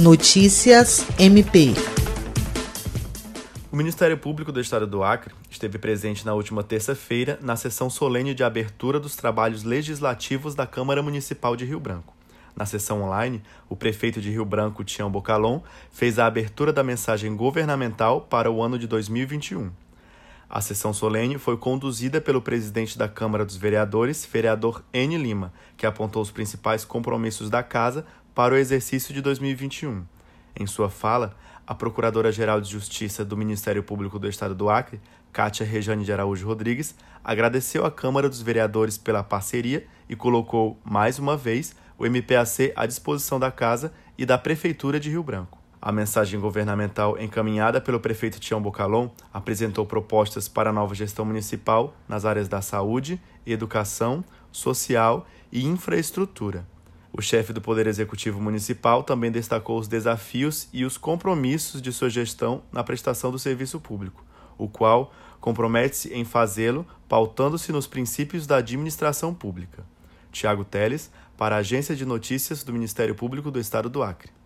Notícias MP. O Ministério Público do Estado do Acre esteve presente na última terça-feira na sessão solene de abertura dos trabalhos legislativos da Câmara Municipal de Rio Branco. Na sessão online, o prefeito de Rio Branco, Tião Bocalon, fez a abertura da mensagem governamental para o ano de 2021. A sessão solene foi conduzida pelo presidente da Câmara dos Vereadores, vereador N. Lima, que apontou os principais compromissos da casa para o exercício de 2021. Em sua fala, a Procuradora-Geral de Justiça do Ministério Público do Estado do Acre, Kátia Rejane de Araújo Rodrigues, agradeceu à Câmara dos Vereadores pela parceria e colocou, mais uma vez, o MPAC à disposição da Casa e da Prefeitura de Rio Branco. A mensagem governamental encaminhada pelo prefeito Tião Bocalon apresentou propostas para a nova gestão municipal nas áreas da saúde, educação, social e infraestrutura. O chefe do Poder Executivo Municipal também destacou os desafios e os compromissos de sua gestão na prestação do serviço público, o qual compromete-se em fazê-lo pautando-se nos princípios da administração pública. Tiago Teles, para a Agência de Notícias do Ministério Público do Estado do Acre.